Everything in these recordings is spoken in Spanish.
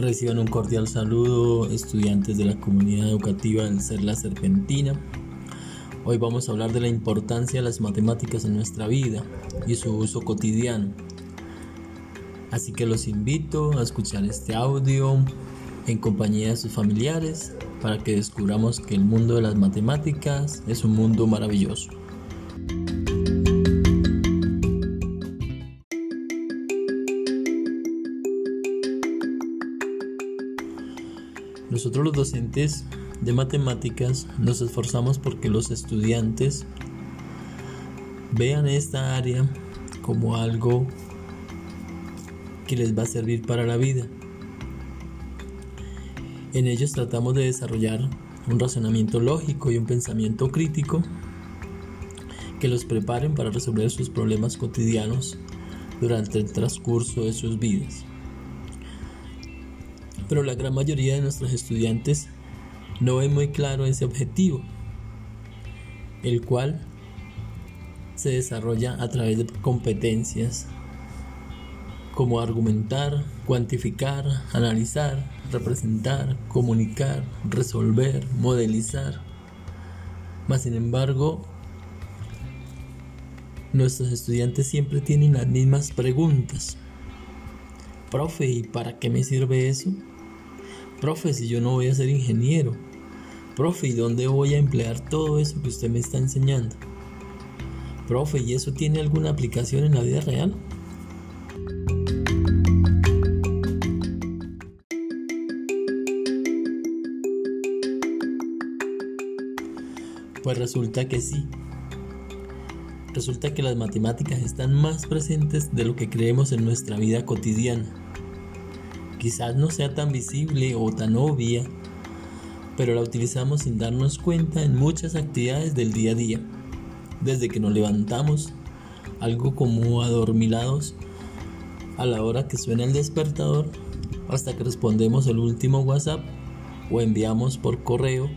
Reciban un cordial saludo estudiantes de la comunidad educativa del Ser La Serpentina. Hoy vamos a hablar de la importancia de las matemáticas en nuestra vida y su uso cotidiano. Así que los invito a escuchar este audio en compañía de sus familiares para que descubramos que el mundo de las matemáticas es un mundo maravilloso. Docentes de matemáticas nos esforzamos porque los estudiantes vean esta área como algo que les va a servir para la vida. En ellos tratamos de desarrollar un razonamiento lógico y un pensamiento crítico que los preparen para resolver sus problemas cotidianos durante el transcurso de sus vidas pero la gran mayoría de nuestros estudiantes no ven muy claro ese objetivo, el cual se desarrolla a través de competencias como argumentar, cuantificar, analizar, representar, comunicar, resolver, modelizar. Mas sin embargo, nuestros estudiantes siempre tienen las mismas preguntas. Profe, ¿y para qué me sirve eso? Profe, si yo no voy a ser ingeniero. Profe, ¿y dónde voy a emplear todo eso que usted me está enseñando? Profe, ¿y eso tiene alguna aplicación en la vida real? Pues resulta que sí. Resulta que las matemáticas están más presentes de lo que creemos en nuestra vida cotidiana. Quizás no sea tan visible o tan obvia, pero la utilizamos sin darnos cuenta en muchas actividades del día a día. Desde que nos levantamos, algo como adormilados, a la hora que suena el despertador, hasta que respondemos el último WhatsApp o enviamos por correo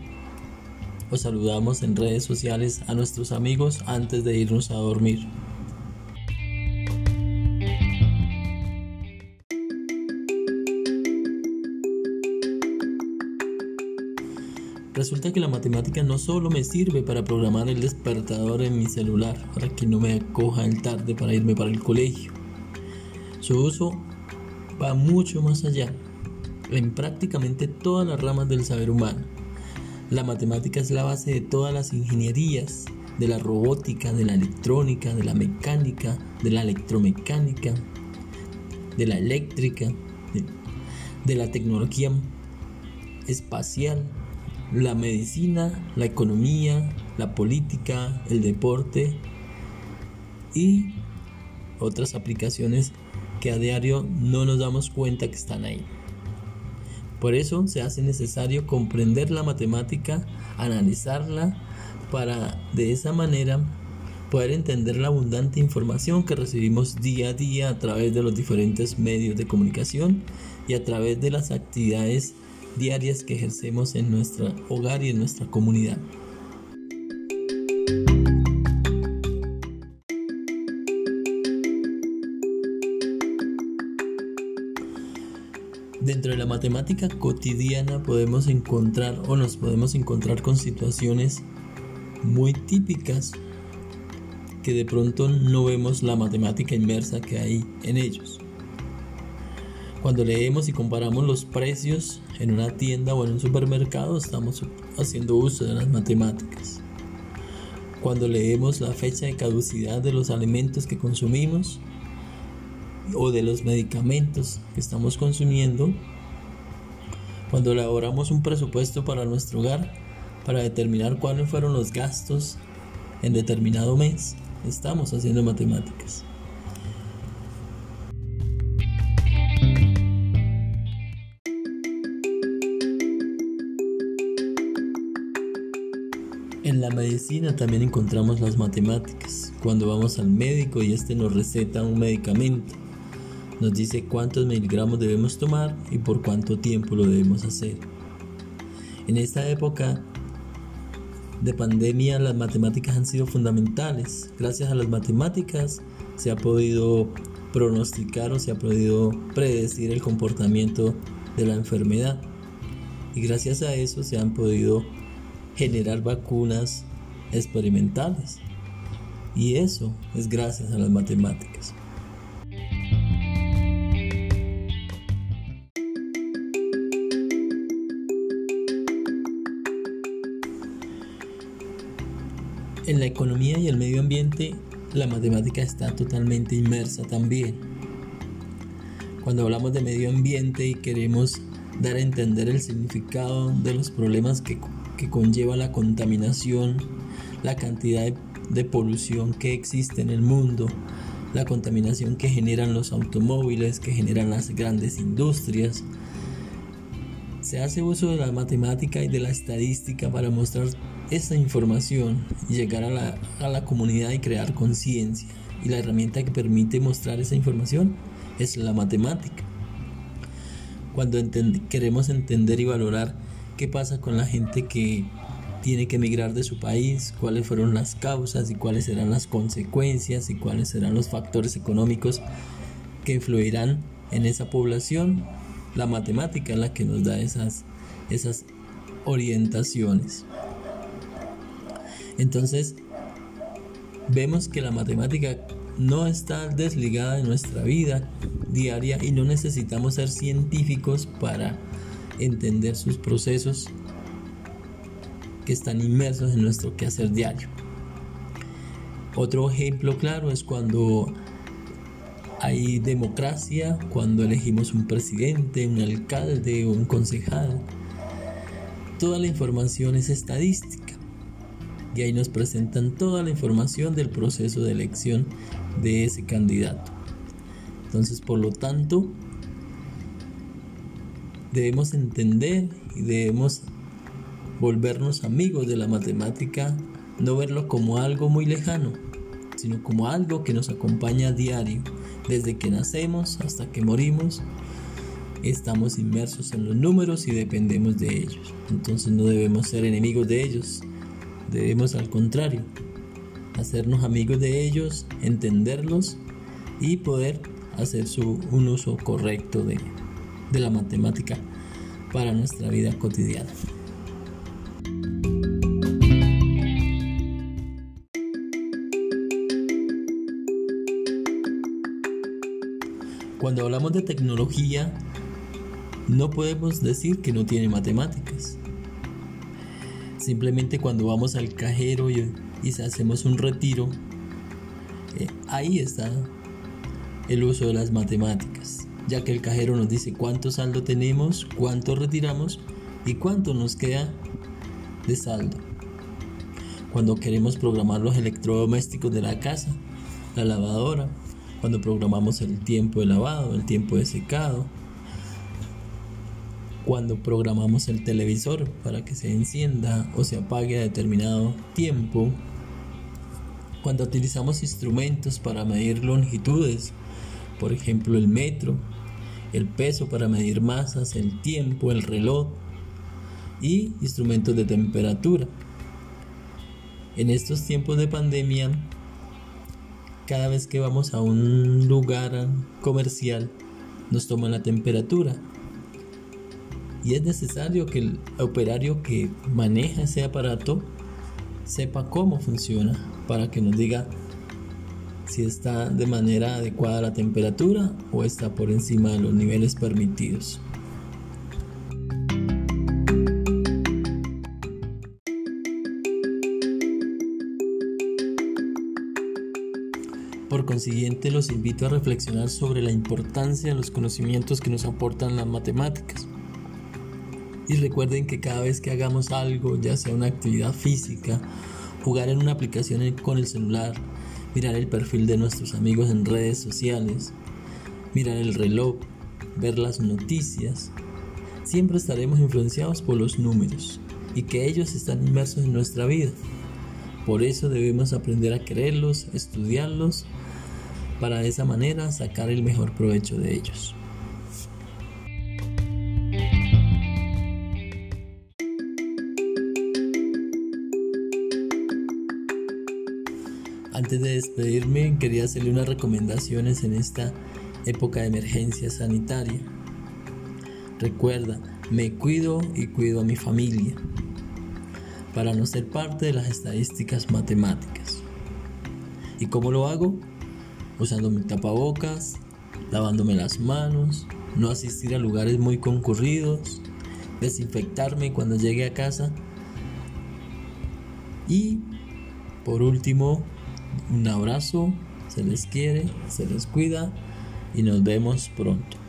o saludamos en redes sociales a nuestros amigos antes de irnos a dormir. Resulta que la matemática no solo me sirve para programar el despertador en mi celular, para que no me coja el tarde para irme para el colegio. Su uso va mucho más allá, en prácticamente todas las ramas del saber humano. La matemática es la base de todas las ingenierías, de la robótica, de la electrónica, de la mecánica, de la electromecánica, de la eléctrica, de, de la tecnología espacial, la medicina, la economía, la política, el deporte y otras aplicaciones que a diario no nos damos cuenta que están ahí. Por eso se hace necesario comprender la matemática, analizarla, para de esa manera poder entender la abundante información que recibimos día a día a través de los diferentes medios de comunicación y a través de las actividades diarias que ejercemos en nuestro hogar y en nuestra comunidad. Dentro de la matemática cotidiana podemos encontrar o nos podemos encontrar con situaciones muy típicas que de pronto no vemos la matemática inmersa que hay en ellos. Cuando leemos y comparamos los precios en una tienda o en un supermercado, estamos haciendo uso de las matemáticas. Cuando leemos la fecha de caducidad de los alimentos que consumimos o de los medicamentos que estamos consumiendo, cuando elaboramos un presupuesto para nuestro hogar para determinar cuáles fueron los gastos en determinado mes, estamos haciendo matemáticas. En la medicina también encontramos las matemáticas. Cuando vamos al médico y este nos receta un medicamento, nos dice cuántos miligramos debemos tomar y por cuánto tiempo lo debemos hacer. En esta época de pandemia las matemáticas han sido fundamentales. Gracias a las matemáticas se ha podido pronosticar o se ha podido predecir el comportamiento de la enfermedad. Y gracias a eso se han podido generar vacunas experimentales. Y eso es gracias a las matemáticas. En la economía y el medio ambiente, la matemática está totalmente inmersa también. Cuando hablamos de medio ambiente y queremos dar a entender el significado de los problemas que, conlleva la contaminación, la cantidad de, de polución que existe en el mundo, la contaminación que generan los automóviles, que generan las grandes industrias. Se hace uso de la matemática y de la estadística para mostrar esa información y llegar a la, a la comunidad y crear conciencia. Y la herramienta que permite mostrar esa información es la matemática. Cuando queremos entender y valorar qué pasa con la gente que tiene que emigrar de su país, cuáles fueron las causas y cuáles serán las consecuencias y cuáles serán los factores económicos que influirán en esa población, la matemática es la que nos da esas, esas orientaciones. Entonces, vemos que la matemática no está desligada de nuestra vida diaria y no necesitamos ser científicos para entender sus procesos que están inmersos en nuestro quehacer diario. Otro ejemplo claro es cuando hay democracia, cuando elegimos un presidente, un alcalde o un concejal. Toda la información es estadística y ahí nos presentan toda la información del proceso de elección de ese candidato. Entonces, por lo tanto, debemos entender y debemos volvernos amigos de la matemática, no verlo como algo muy lejano, sino como algo que nos acompaña a diario, desde que nacemos hasta que morimos. Estamos inmersos en los números y dependemos de ellos. Entonces no debemos ser enemigos de ellos, Debemos al contrario, hacernos amigos de ellos, entenderlos y poder hacer su, un uso correcto de, de la matemática para nuestra vida cotidiana. Cuando hablamos de tecnología, no podemos decir que no tiene matemáticas. Simplemente cuando vamos al cajero y, hacemos un retiro, eh, ahí está el uso de las matemáticas, ya que el cajero nos dice cuánto saldo tenemos, cuánto retiramos y cuánto nos queda de saldo. Cuando queremos programar los electrodomésticos de la casa, la lavadora, cuando programamos el tiempo de lavado, el tiempo de secado, cuando programamos el televisor para que se encienda o se apague a determinado tiempo, cuando utilizamos instrumentos para medir longitudes, por ejemplo el metro, el peso para medir masas, el tiempo, el reloj y instrumentos de temperatura. En estos tiempos de pandemia, cada vez que vamos a un lugar comercial, nos toman la temperatura y es necesario que el operario que maneja ese aparato sepa cómo funciona para que nos diga si está de manera adecuada la temperatura o está por encima de los niveles permitidos. Por consiguiente, los invito a reflexionar sobre la importancia de los conocimientos que nos aportan las matemáticas y recuerden que cada vez que hagamos algo, ya sea una actividad física, jugar en una aplicación con el celular, mirar el perfil de nuestros amigos en redes sociales, mirar el reloj, ver las noticias, siempre estaremos influenciados por los números y que ellos están inmersos en nuestra vida. Por eso debemos aprender a quererlos, estudiarlos, para de esa manera sacar el mejor provecho de ellos. Antes de despedirme, quería hacerle unas recomendaciones en esta época de emergencia sanitaria. Recuerda, me cuido y cuido a mi familia para no ser parte de las estadísticas matemáticas. ¿Y cómo lo hago? Usando mi tapabocas, lavándome las manos, no asistir a lugares muy concurridos, desinfectarme cuando llegue a casa y por último, un abrazo, se les quiere, se les cuida y nos vemos pronto.